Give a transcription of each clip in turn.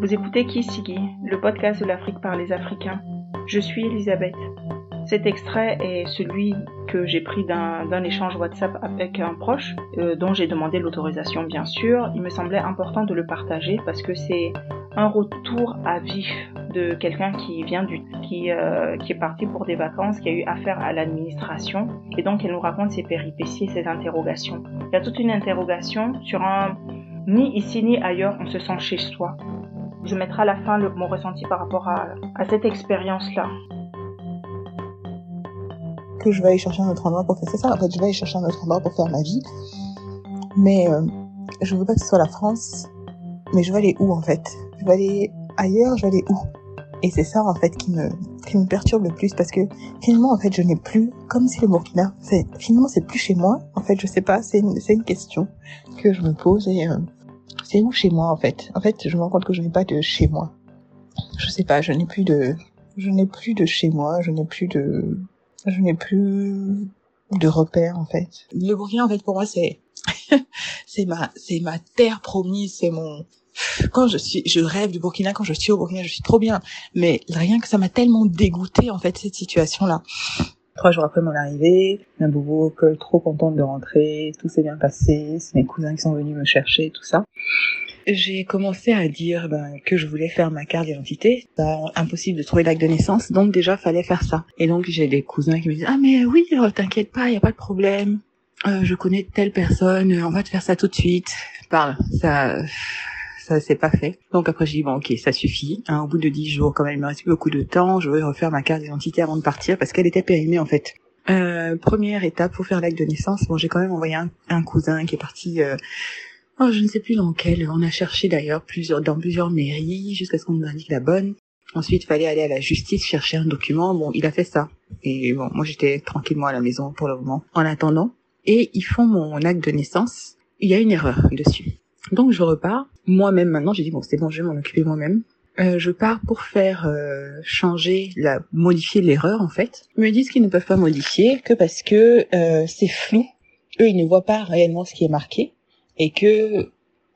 Vous écoutez Kisigi, le podcast de l'Afrique par les Africains. Je suis Elisabeth. Cet extrait est celui que j'ai pris d'un échange WhatsApp avec un proche, euh, dont j'ai demandé l'autorisation bien sûr. Il me semblait important de le partager parce que c'est un retour à vif de quelqu'un qui vient du qui, euh, qui est parti pour des vacances, qui a eu affaire à l'administration et donc elle nous raconte ses péripéties, ses interrogations. Il y a toute une interrogation sur un ni ici ni ailleurs on se sent chez soi. Je mettrai à la fin mon ressenti par rapport à, cette expérience-là. Que je vais aller chercher un autre endroit pour faire ça. En fait, je vais aller chercher un autre endroit pour faire ma vie. Mais euh, je veux pas que ce soit la France. Mais je vais aller où en fait? Je vais aller ailleurs, je vais aller où? Et c'est ça en fait qui me qui me perturbe le plus parce que finalement en fait je n'ai plus comme si le Burkina finalement c'est plus chez moi en fait je sais pas c'est une une question que je me pose et euh, c'est où chez moi en fait? En fait je me rends compte que je n'ai pas de chez moi je sais pas je n'ai plus de je n'ai plus de chez moi je n'ai plus de je n'ai plus de repères en fait le Burkina en fait pour moi c'est c'est ma c'est ma terre promise c'est mon quand je suis, je rêve du Burkina, quand je suis au Burkina, je suis trop bien. Mais rien que ça m'a tellement dégoûté, en fait, cette situation-là. Trois jours après mon arrivée, un boubou que trop contente de rentrer, tout s'est bien passé, c'est mes cousins qui sont venus me chercher, tout ça. J'ai commencé à dire ben, que je voulais faire ma carte d'identité. impossible de trouver l'acte de naissance, donc déjà fallait faire ça. Et donc j'ai des cousins qui me disent ah mais oui, euh, t'inquiète pas, y a pas de problème. Euh, je connais telle personne, on va te faire ça tout de suite. Parle, ça ça s'est pas fait. Donc après j'ai dit bon ok ça suffit. Hein, au bout de dix jours quand même il me reste beaucoup de temps, je vais refaire ma carte d'identité avant de partir parce qu'elle était périmée en fait. Euh, première étape pour faire l'acte de naissance. Bon j'ai quand même envoyé un, cousin qui est parti. Euh, oh, je ne sais plus dans quel. On a cherché d'ailleurs plusieurs dans plusieurs mairies jusqu'à ce qu'on nous indique la bonne. Ensuite, fallait aller à la justice chercher un document. Bon, il a fait ça. Et bon, moi, j'étais tranquillement à la maison pour le moment. En attendant, et ils font mon acte de naissance. Il y a une erreur dessus. Donc je repars. Moi-même maintenant, j'ai dit bon c'est bon, je vais m'en occuper moi-même. Euh, je pars pour faire euh, changer, la modifier l'erreur en fait. Ils me disent qu'ils ne peuvent pas modifier que parce que euh, c'est flou. Eux, ils ne voient pas réellement ce qui est marqué et que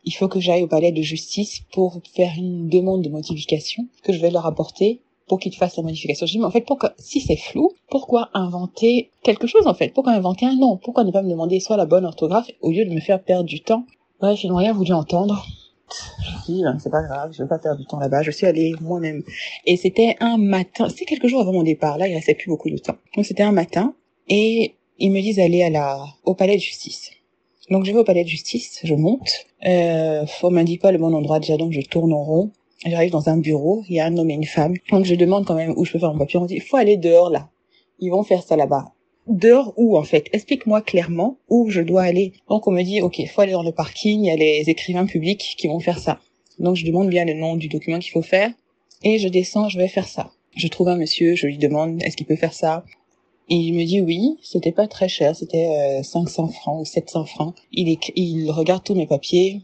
il faut que j'aille au palais de justice pour faire une demande de modification que je vais leur apporter pour qu'ils fassent la modification. Je dis mais en fait pourquoi si c'est flou, pourquoi inventer quelque chose en fait? Pourquoi inventer un nom? Pourquoi ne pas me demander soit la bonne orthographe au lieu de me faire perdre du temps Bref, ils n'ont rien voulu entendre. Je dis, c'est pas grave, je vais pas perdre du temps là-bas, je suis allée moi-même. Et c'était un matin, c'était quelques jours avant mon départ, là, il restait plus beaucoup de temps. Donc c'était un matin, et ils me disent d'aller la, au palais de justice. Donc je vais au palais de justice, je monte, euh, on m'indique pas le bon endroit déjà, donc je tourne en rond. J'arrive dans un bureau, il y a un homme et une femme. Donc je demande quand même où je peux faire mon papier. On dit, il faut aller dehors là. Ils vont faire ça là-bas dehors où en fait? Explique-moi clairement où je dois aller. Donc on me dit ok, faut aller dans le parking, il y a les écrivains publics qui vont faire ça. Donc je demande bien le nom du document qu'il faut faire et je descends, je vais faire ça. Je trouve un monsieur, je lui demande est-ce qu'il peut faire ça? Il me dit oui, c'était pas très cher, c'était 500 euh, francs ou 700 francs. Il, il regarde tous mes papiers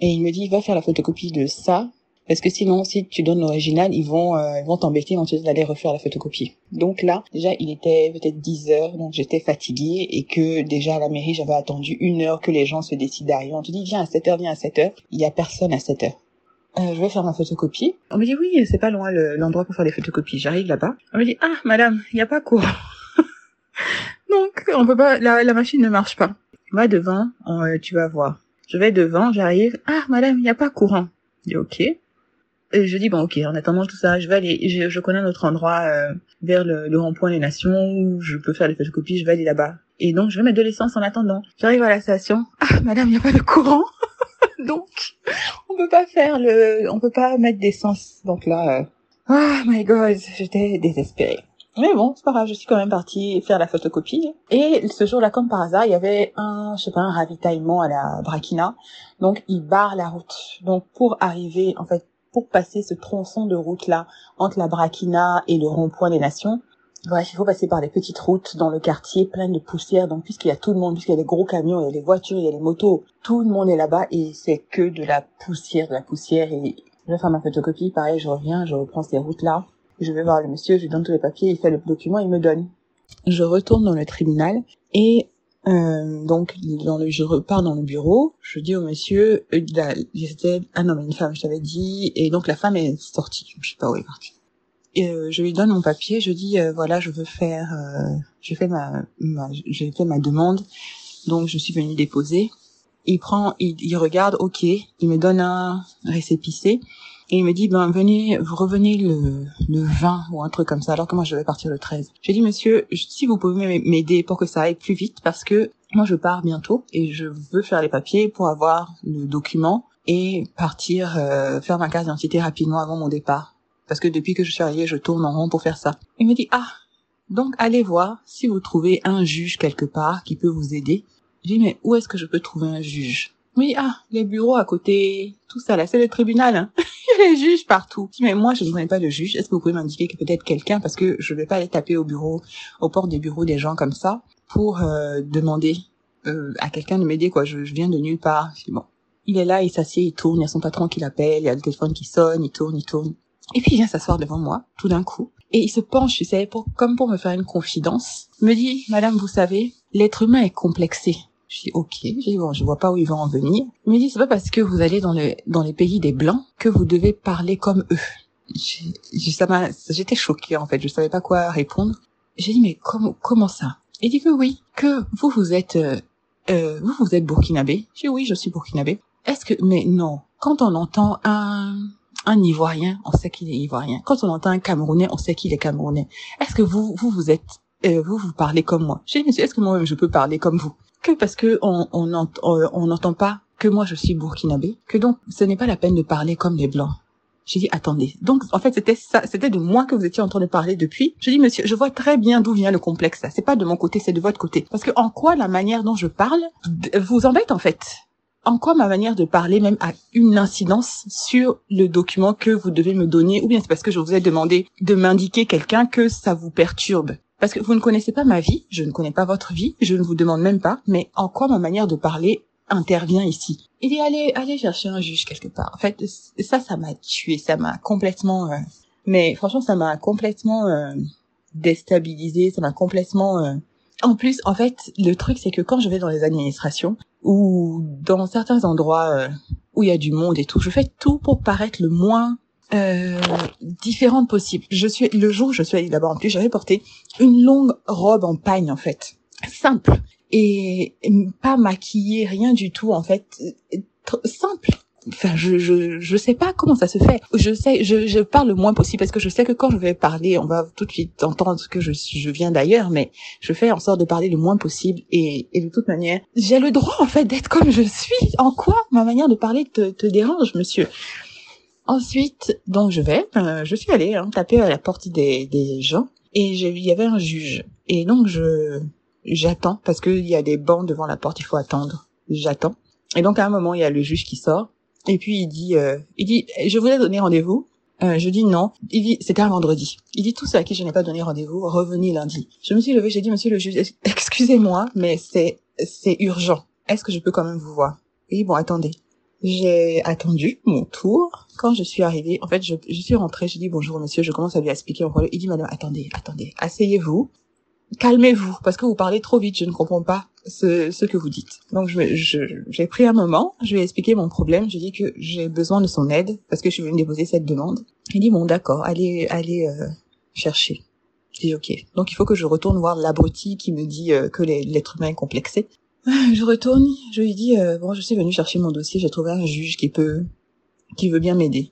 et il me dit va faire la photocopie de ça parce que sinon, si tu donnes l'original, ils vont euh, ils vont t'embêter, ils te d'aller refaire la photocopie. Donc là, déjà, il était peut-être 10 heures, donc j'étais fatiguée et que déjà à la mairie, j'avais attendu une heure que les gens se décident d'arriver. On te dit, viens à 7 heures, viens à 7 heures. Il y a personne à 7 heures. Euh, je vais faire ma photocopie. On me dit, oui, c'est pas loin l'endroit pour faire les photocopies. J'arrive là-bas. On me dit, ah, madame, il n'y a pas courant. donc, on peut pas, la, la machine ne marche pas. Va devant, euh, tu vas voir. Je vais devant, j'arrive. Ah, madame, il n'y a pas courant. Je dis, ok. Et je dis bon ok en attendant tout ça je vais aller je, je connais un autre endroit euh, vers le, le rond-point des nations où je peux faire les photocopies je vais aller là-bas et donc je vais mettre de l'essence en attendant j'arrive à la station ah madame il n'y a pas de courant donc on peut pas faire le on peut pas mettre d'essence donc là euh... oh my god j'étais désespérée mais bon, c'est pas grave, je suis quand même partie faire la photocopie. Et ce jour-là, comme par hasard, il y avait un, je sais pas, un ravitaillement à la Brakina. Donc, ils barrent la route. Donc, pour arriver, en fait, pour passer ce tronçon de route-là entre la Braquina et le rond-point des Nations. Bref, il faut passer par des petites routes dans le quartier pleines de poussière. Donc, puisqu'il y a tout le monde, puisqu'il y a les gros camions, il y a les voitures, il y a les motos, tout le monde est là-bas et c'est que de la poussière, de la poussière. Et je vais faire ma photocopie. Pareil, je reviens, je reprends ces routes-là. Je vais voir le monsieur, je lui donne tous les papiers, il fait le document, il me donne. Je retourne dans le tribunal et Euh, donc je repars dans le bureau, je dis au monsieur, euh, la, ah non mais une femme, je t'avais dit, et donc la femme est sortie, je sais pas où elle est partie. Et, euh, je lui donne mon papier, je dis euh, voilà je veux faire, euh, j'ai fait ma, ma j'ai fait ma demande, donc je suis venue déposer. Il prend, il, il regarde, ok, il me donne un récépissé et il me dit, ben venez, vous revenez le, le 20 ou un truc comme ça, alors que moi je vais partir le 13. J'ai dit, monsieur, si vous pouvez m'aider pour que ça aille plus vite, parce que moi je pars bientôt et je veux faire les papiers pour avoir le document et partir euh, faire ma carte d'identité rapidement avant mon départ. Parce que depuis que je suis arrivée, je tourne en rond pour faire ça. Il me dit, ah, donc allez voir si vous trouvez un juge quelque part qui peut vous aider. J'ai dit, mais où est-ce que je peux trouver un juge? Oui, ah, les bureaux à côté, tout ça là, c'est le tribunal. Hein. Les juges partout. Mais moi, je ne connais pas de juge. Est-ce que vous pouvez m'indiquer que peut-être quelqu'un, parce que je ne vais pas aller taper au bureau, aux portes des bureaux des gens comme ça, pour euh, demander euh, à quelqu'un de m'aider, quoi. Je, je, viens de nulle part. Bon. Il est là, il s'assied, il tourne, il y a son patron qui l'appelle, il y a le téléphone qui sonne, il tourne, il tourne. Et puis il vient s'asseoir devant moi, tout d'un coup. Et il se penche, tu sais, pour, comme pour me faire une confidence. Me dit, Madame, vous savez, l'être humain est complexé. Je dis ok, je dis bon, je vois pas où il va en venir. Il me dit c'est pas parce que vous allez dans le dans les pays des blancs que vous devez parler comme eux. ça m'a, j'étais choquée en fait, je savais pas quoi répondre. J'ai dit mais comment comment ça? Il dit que oui, que vous vous êtes euh, euh, vous vous êtes burkinabé. J'ai dit oui, je suis burkinabé. Est-ce que mais non, quand on entend un un Ivoirien, on sait qu'il est Ivoirien. Quand on entend un Camerounais, on sait qu'il est Camerounais. Est-ce que vous, vous, vous êtes, euh, vous, vous parlez comme moi? J'ai dit, monsieur, est-ce que moi-même je peux parler comme vous? Que parce que on on on n'entend pas que moi je suis burkinabé, que donc ce n'est pas la peine de parler comme les blancs. J'ai dit attendez. Donc en fait c'était ça, c'était de moi que vous étiez en train de parler depuis. Je dis monsieur, je vois très bien d'où vient le complexe. C'est pas de mon côté, c'est de votre côté. Parce que en quoi la manière dont je parle vous embête en fait? En quoi ma manière de parler même a une incidence sur le document que vous devez me donner? Ou bien c'est parce que je vous ai demandé de m'indiquer quelqu'un que ça vous perturbe? Parce que vous ne connaissez pas ma vie, je ne connais pas votre vie, je ne vous demande même pas, mais en quoi ma manière de parler intervient ici? Il dit allez, allez chercher un juge quelque part. En fait, ça, ça m'a tué, ça m'a complètement, euh... mais franchement, ça m'a complètement euh... déstabilisé, ça m'a complètement. Euh... En plus, en fait, le truc c'est que quand je vais dans les administrations, ou dans certains endroits euh, où il y a du monde et tout, je fais tout pour paraître le moins euh, différente possible. Je suis le jour où je suis allée là-bas en plus, j'avais porté une longue robe en pagne en fait, simple. Et pas maquillée, rien du tout en fait, simple. Enfin je je je sais pas comment ça se fait. Je sais je je parle le moins possible parce que je sais que quand je vais parler on va tout de suite entendre que je je viens d'ailleurs mais je fais en sorte de parler le moins possible et et de toute manière j'ai le droit en fait d'être comme je suis. En quoi ma manière de parler te te dérange monsieur? Ensuite donc je vais euh, je suis allée hein, taper à la porte des des gens et il y avait un juge et donc je j'attends parce qu'il y a des bancs devant la porte il faut attendre j'attends et donc à un moment, il y a le juge qui sort et puis il dit, euh, il dit, je voulais donner rendez-vous. Euh, je dis non. Il dit, c'était un vendredi. Il dit, tout ceux à qui je n'ai pas donné rendez-vous, revenez lundi. Je me suis levée, j'ai dit, monsieur le juge, excusez-moi, mais c'est, c'est urgent. Est-ce que je peux quand même vous voir? Et bon, attendez. J'ai attendu mon tour. Quand je suis arrivée, en fait, je, je suis rentrée, j'ai dit bonjour monsieur, je commence à lui expliquer mon problème. Il dit, madame, attendez, attendez, asseyez-vous calmez-vous, parce que vous parlez trop vite, je ne comprends pas ce, ce que vous dites. Donc j'ai je, pris un moment, je lui ai expliqué mon problème, j'ai dit que j'ai besoin de son aide, parce que je suis venue déposer cette demande. Il dit, bon d'accord, allez, allez euh, chercher. J'ai dit, ok. Donc il faut que je retourne voir l'abruti qui me dit euh, que l'être humain est complexé. Je retourne, je lui dis, euh, bon, je suis venue chercher mon dossier, j'ai trouvé un juge qui peut, qui veut bien m'aider.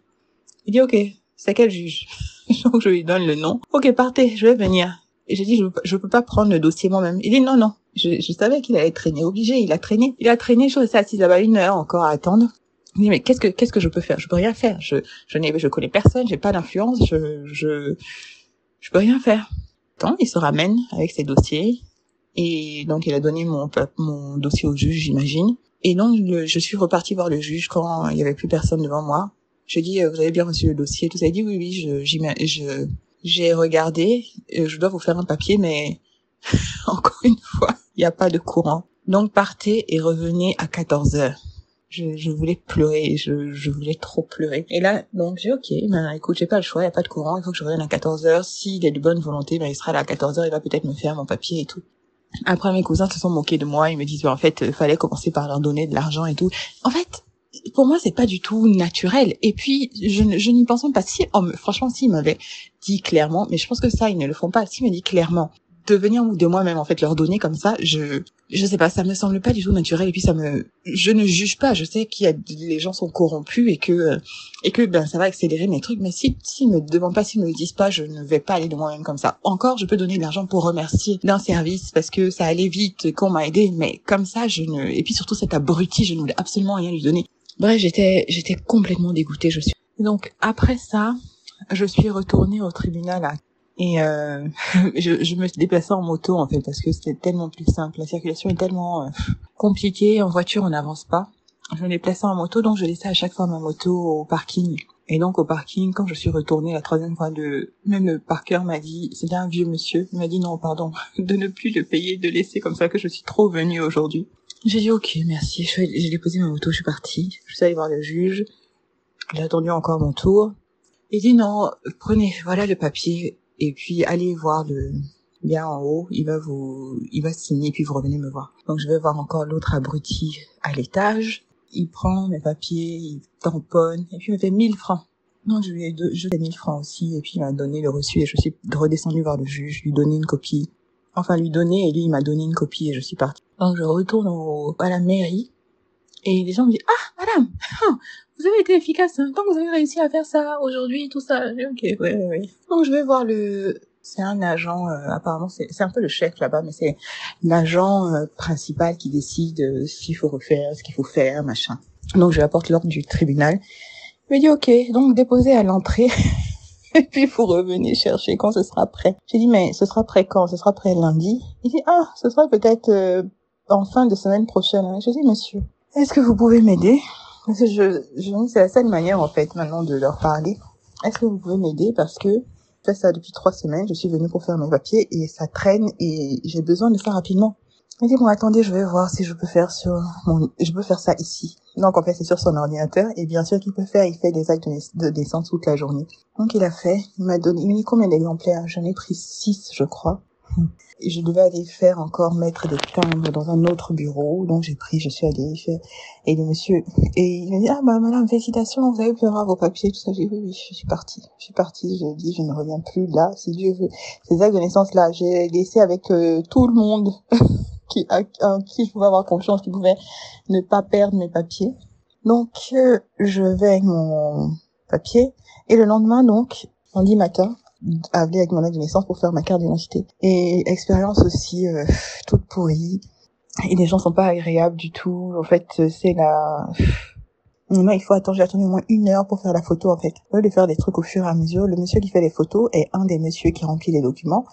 Il dit, ok, c'est quel juge? Donc je lui donne le nom. Ok, partez, je vais venir. Et j'ai dit, je, je peux pas prendre le dossier moi-même. Il dit, non, non. Je, savais qu'il allait traîner, obligé. Il a traîné. Il a traîné, je suis assise là-bas une heure encore à attendre. Il dit, mais qu'est-ce que, qu'est-ce que je peux faire? Je peux rien faire. Je, je n'ai, je connais personne, j'ai pas d'influence, je, je, je peux rien faire. Tant, il se ramène avec ses dossiers. Et donc, il a donné mon, mon dossier au juge, j'imagine. Et donc, je suis repartie voir le juge quand il y avait plus personne devant moi. Je dis, vous avez bien reçu le dossier, tout ça. Il dit, oui, oui, je, j'ai regardé, je dois vous faire un papier, mais encore une fois, il n'y a pas de courant. Donc partez et revenez à 14 heures. Je, je voulais pleurer, je, je voulais trop pleurer. Et là, donc j'ai ok, ben écoute, j'ai pas le choix, n'y a pas de courant, il faut que je revienne à 14 heures. S'il est de bonne volonté, ben il sera là à 14 heures, il va peut-être me faire mon papier et tout. Après, mes cousins se sont moqués de moi. Ils me disent, en fait, il fallait commencer par leur donner de l'argent et tout. En fait, pour moi, c'est pas du tout naturel. Et puis, je, n'y pense pas. Si, oh, franchement, s'ils m'avaient dit clairement, mais je pense que ça, ils ne le font pas. S'ils me dit clairement, de venir de moi-même en fait leur donner comme ça je je sais pas ça me semble pas du tout naturel et puis ça me je ne juge pas je sais qu'il y a les gens sont corrompus et que et que ben ça va accélérer mes trucs mais si s'ils me demandent pas s'ils me disent pas je ne vais pas aller de moi-même comme ça. Encore je peux donner de l'argent pour remercier d'un service parce que ça allait vite qu'on m'a aidé mais comme ça je ne et puis surtout cet abruti je ne voulais absolument rien lui donner. Bref j'étais j'étais complètement dégoûtée je suis. Donc après ça je suis retournée au tribunal à et euh, je, je, me déplaçais en moto en fait parce que c'était tellement plus simple. La circulation est tellement euh, compliquée. En voiture, on n'avance pas. Je me déplaçais en moto, donc je laissais à chaque fois ma moto au parking. Et donc au parking, quand je suis retournée la troisième fois, de même le parker m'a dit, c'était un vieux monsieur, il m'a dit non, pardon, de ne plus le payer, de laisser comme ça que je suis trop venue aujourd'hui. J'ai dit ok, merci. J'ai déposé ma moto, je suis partie. Je suis allée voir le juge. J'ai attendu encore mon tour. Il dit non, prenez, voilà le papier, et puis allez voir le bien en haut, il va vous, il va signer puis vous revenez me voir. Donc je vais voir encore l'autre abruti à l'étage. Il prend mes papiers, il tamponne et puis il me fait 1000 francs. Non, je lui ai deux, je lui ai 1000 francs aussi et puis il m'a donné le reçu et je suis redescendu voir le juge, lui donner une copie. Enfin lui donner et lui il m'a donné une copie et je suis partie. Donc je retourne au, à la mairie et les gens me disent ah madame, hein, vous avez été efficace, hein, tant que vous avez réussi à faire ça aujourd'hui, tout ça. Ok, ouais, ouais, ouais. Donc je vais voir le, c'est un agent, euh, apparemment c'est, c'est un peu le chef là-bas, mais c'est l'agent euh, principal qui décide euh, ce qu'il faut refaire, ce qu'il faut faire, machin. Donc je lui apporte l'ordre du tribunal. Il me dit ok, donc déposez à l'entrée. Et puis vous revenez chercher quand ce sera prêt. J'ai dit mais ce sera prêt quand? Ce sera prêt lundi? Il dit ah ce sera peut-être en fin de semaine prochaine. J'ai dit monsieur, est-ce que vous pouvez m'aider? je, je c'est la seule manière, en fait, maintenant de leur parler. Est-ce que vous pouvez m'aider? Parce que je fais ça depuis trois semaines, je suis venue pour faire mes papiers et ça traîne et j'ai besoin de ça rapidement. Il dit, bon, attendez, je vais voir si je peux faire sur mon, je peux faire ça ici. Donc, en fait, c'est sur son ordinateur. Et bien sûr qu'il peut faire, il fait des actes de, naissance toute la journée. Donc, il a fait, il m'a donné, il m'a dit combien d'exemplaires? J'en ai pris six, je crois je devais aller faire encore mettre des timbres dans un autre bureau. Donc j'ai pris, je suis allée faire. Et le monsieur, et il me dit, ah bah madame, félicitations, vous avez pu avoir vos papiers, tout ça. J'ai dit, oui, oui, je suis partie. Je suis partie, j'ai dit, je ne reviens plus là, si Dieu veut. Ces actes de naissance là, j'ai laissé avec euh, tout le monde qui, à, qui je pouvais avoir confiance, qui pouvait ne pas perdre mes papiers. Donc euh, je vais avec mon papier. Et le lendemain, donc, lundi matin, aller avec mon naissance pour faire ma carte d'identité. Et expérience aussi euh, toute pourrie. Et les gens sont pas agréables du tout. En fait, c'est la... Non, il faut attendre, j'ai attendu au moins une heure pour faire la photo, en fait. Au lieu de faire des trucs au fur et à mesure, le monsieur qui fait les photos est un des messieurs qui remplit les documents.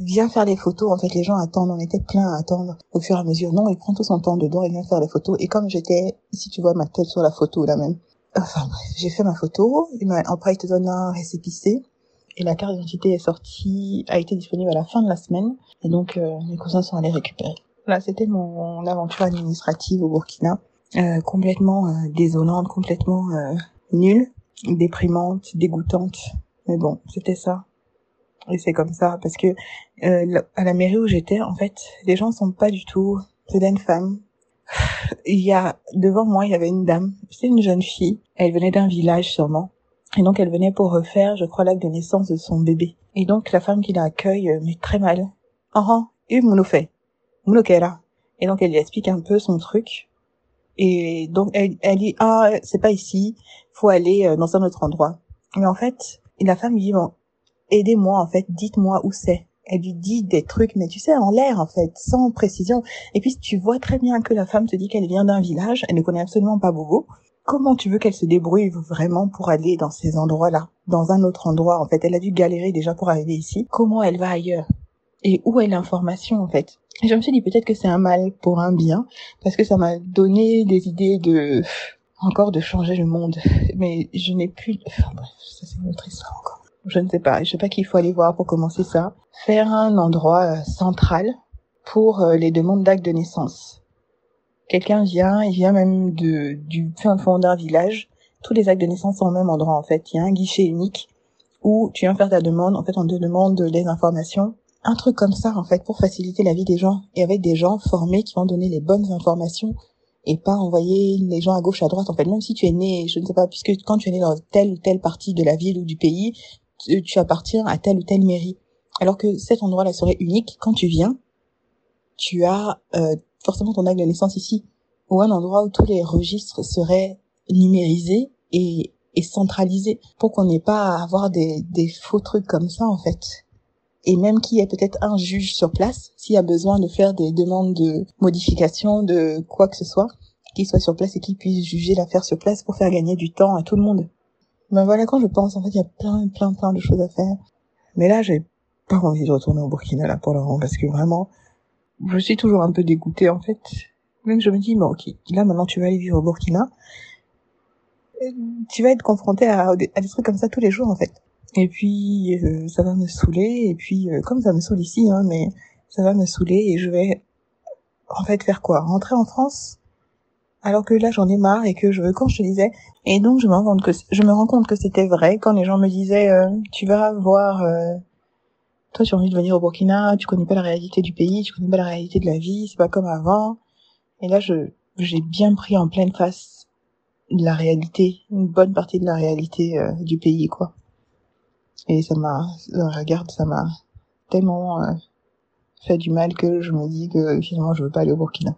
Viens faire les photos, en fait, les gens attendent, on était plein à attendre au fur et à mesure. Non, il prend tout son temps dedans et vient faire les photos. Et comme j'étais, si tu vois ma tête sur la photo, là même, Enfin bref, j'ai fait ma photo. Après, il te donne un récépissé. Et la carte d'identité est sortie, a été disponible à la fin de la semaine. Et donc, euh, mes cousins sont allés récupérer. Là, c'était mon aventure administrative au Burkina. Euh, complètement euh, désolante, complètement euh, nulle, déprimante, dégoûtante. Mais bon, c'était ça. Et c'est comme ça, parce que euh, à la mairie où j'étais, en fait, les gens sont pas du tout... C'était une femme il y a devant moi, il y avait une dame. C'est une jeune fille. Elle venait d'un village sûrement. Et donc elle venait pour refaire, je crois, l'acte de naissance de son bébé. Et donc la femme qui l'accueille euh, met très mal. Ah et fait. Et donc elle lui explique un peu son truc. Et donc elle, elle dit ah c'est pas ici, faut aller euh, dans un autre endroit. Mais en fait, la femme dit bon, aidez-moi en fait, dites-moi où c'est elle lui dit des trucs, mais tu sais, en l'air, en fait, sans précision. Et puis, tu vois très bien que la femme te dit qu'elle vient d'un village, elle ne connaît absolument pas Bobo. Comment tu veux qu'elle se débrouille vraiment pour aller dans ces endroits-là, dans un autre endroit, en fait? Elle a dû galérer déjà pour arriver ici. Comment elle va ailleurs? Et où est l'information, en fait? Je me suis dit peut-être que c'est un mal pour un bien, parce que ça m'a donné des idées de, encore de changer le monde. Mais je n'ai plus, enfin bref, ça c'est une autre histoire encore je ne sais pas, je sais pas qu'il faut aller voir pour commencer ça, faire un endroit euh, central pour euh, les demandes d'actes de naissance. Quelqu'un vient, il vient même de, du fin fond d'un village. Tous les actes de naissance sont au même endroit en fait. Il y a un guichet unique où tu viens faire ta demande. En fait, on te demande les informations un truc comme ça, en fait, pour faciliter la vie des gens et avec des gens formés qui vont donner les bonnes informations et pas envoyer les gens à gauche, à droite. En fait, même si tu es né, je ne sais pas, puisque quand tu es né dans telle ou telle partie de la ville ou du pays, tu, appartiens à telle ou telle mairie. Alors que cet endroit-là serait unique. Quand tu viens, tu as euh, forcément ton acte de naissance ici, ou un endroit où tous les registres seraient numérisés et, et centralisés, pour qu'on n'ait pas à avoir des, des faux trucs comme ça, en fait et même qu'il y ait peut-être un juge sur place, s'il y a besoin de faire des demandes de modification de quoi que ce soit, qu'il soit sur place et qu'il puisse juger l'affaire sur place pour faire gagner du temps à tout le monde. Ben voilà, quand je pense, en fait, il y a plein, plein, plein de choses à faire. Mais là, j'ai pas envie de retourner au Burkina, là, pour le moment, parce que vraiment, je suis toujours un peu dégoûtée, en fait. Même je me dis, bon, ok, là, maintenant, tu vas aller vivre au Burkina. Tu vas être confronté à, à des trucs comme ça tous les jours, en fait. Et puis euh, ça va me saouler. Et puis euh, comme ça me saoule ici, hein, mais ça va me saouler et je vais en fait faire quoi? Rentrer en France? Alors que là j'en ai marre et que je veux quand je te disais. Et donc je me rends compte que je me rends compte que c'était vrai quand les gens me disaient euh, tu vas voir. toi tu as envie de venir au Burkina, tu connais pas la réalité du pays, tu connais pas la réalité de la vie, c'est pas comme avant. Et là je j'ai bien pris en pleine face la réalité, une bonne partie de la réalité du pays quoi. Et ça m'a, regarde, ça m'a tellement euh, fait du mal que je me dis que finalement je veux pas aller au Burkina.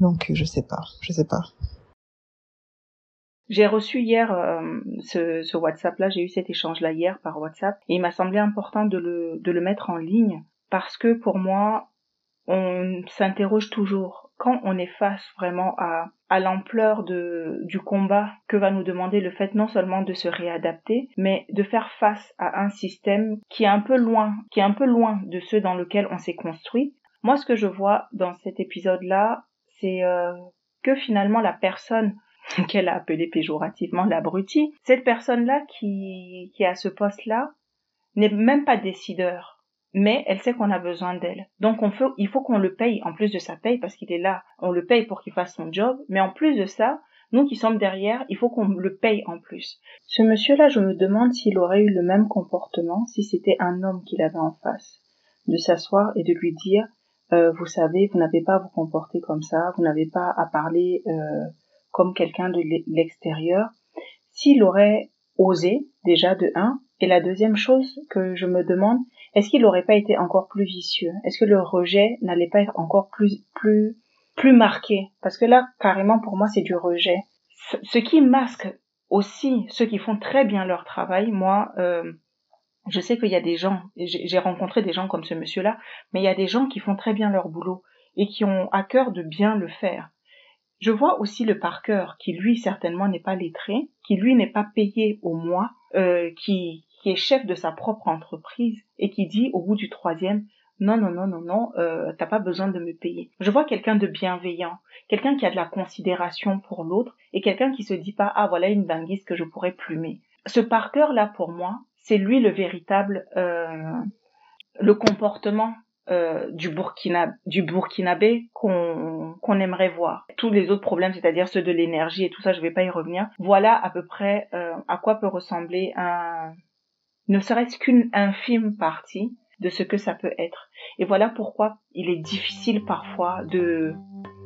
Donc je sais pas, je sais pas. J'ai reçu hier euh, ce, WhatsApp-là, j'ai eu cet échange-là hier par WhatsApp, et il m'a semblé important de le, de le mettre en ligne parce que pour moi, on s'interroge toujours quand on est face vraiment à, à l'ampleur du combat que va nous demander le fait non seulement de se réadapter, mais de faire face à un système qui est un peu loin, qui est un peu loin de ceux dans lequel on s'est construit. Moi, ce que je vois dans cet épisode-là, c'est euh, que finalement la personne qu'elle a appelée péjorativement l'abruti, cette personne-là qui, qui est ce poste-là n'est même pas décideur mais elle sait qu'on a besoin d'elle. Donc on fait, il faut qu'on le paye en plus de sa paye parce qu'il est là. On le paye pour qu'il fasse son job, mais en plus de ça, nous qui sommes derrière, il faut qu'on le paye en plus. Ce monsieur-là, je me demande s'il aurait eu le même comportement si c'était un homme qu'il avait en face. De s'asseoir et de lui dire, euh, vous savez, vous n'avez pas à vous comporter comme ça, vous n'avez pas à parler euh, comme quelqu'un de l'extérieur. S'il aurait osé, déjà de un, et la deuxième chose que je me demande, est-ce qu'il n'aurait pas été encore plus vicieux? Est-ce que le rejet n'allait pas être encore plus plus plus marqué? Parce que là, carrément, pour moi, c'est du rejet. Ce, qui masque aussi ceux qui font très bien leur travail, moi, euh, je sais qu'il y a des gens, j'ai rencontré des gens comme ce monsieur-là, mais il y a des gens qui font très bien leur boulot et qui ont à cœur de bien le faire. Je vois aussi le parker qui lui certainement n'est pas lettré, qui lui n'est pas payé au mois, euh, qui qui est chef de sa propre entreprise et qui dit au bout du troisième non non non non non euh, t'as pas besoin de me payer. Je vois quelqu'un de bienveillant, quelqu'un qui a de la considération pour l'autre et quelqu'un qui se dit pas ah voilà une banguise que je pourrais plumer. Ce Parker là pour moi c'est lui le véritable euh, le comportement euh, du Burkina du Burkinabé qu'on qu'on aimerait voir. Tous les autres problèmes, c'est-à-dire ceux de l'énergie et tout ça, je vais pas y revenir. Voilà à peu près euh, à quoi peut ressembler un ne serait-ce qu'une infime partie de ce que ça peut être. Et voilà pourquoi il est difficile parfois de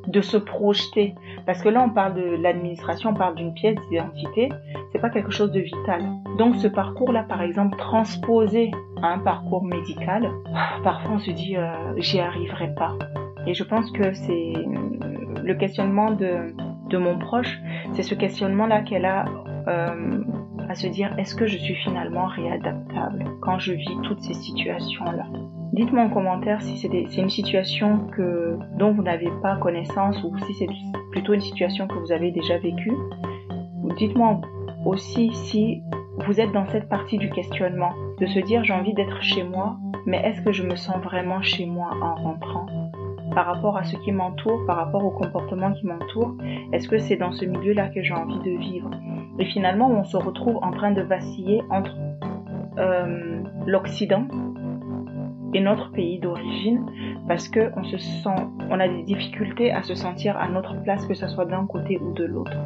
de se projeter parce que là on parle de l'administration, on parle d'une pièce d'identité, c'est pas quelque chose de vital. Donc ce parcours là par exemple transposé à un parcours médical, parfois on se dit euh, j'y arriverai pas. Et je pense que c'est le questionnement de de mon proche, c'est ce questionnement là qu'elle a euh, à se dire est-ce que je suis finalement réadaptable quand je vis toutes ces situations-là? Dites-moi en commentaire si c'est une situation que, dont vous n'avez pas connaissance ou si c'est plutôt une situation que vous avez déjà vécue. Dites-moi aussi si vous êtes dans cette partie du questionnement, de se dire j'ai envie d'être chez moi, mais est-ce que je me sens vraiment chez moi en rentrant? Par rapport à ce qui m'entoure, par rapport au comportement qui m'entoure Est-ce que c'est dans ce milieu-là que j'ai envie de vivre? Et finalement, on se retrouve en train de vaciller entre euh, l'Occident et notre pays d'origine parce que on se sent, on a des difficultés à se sentir à notre place, que ce soit d'un côté ou de l'autre.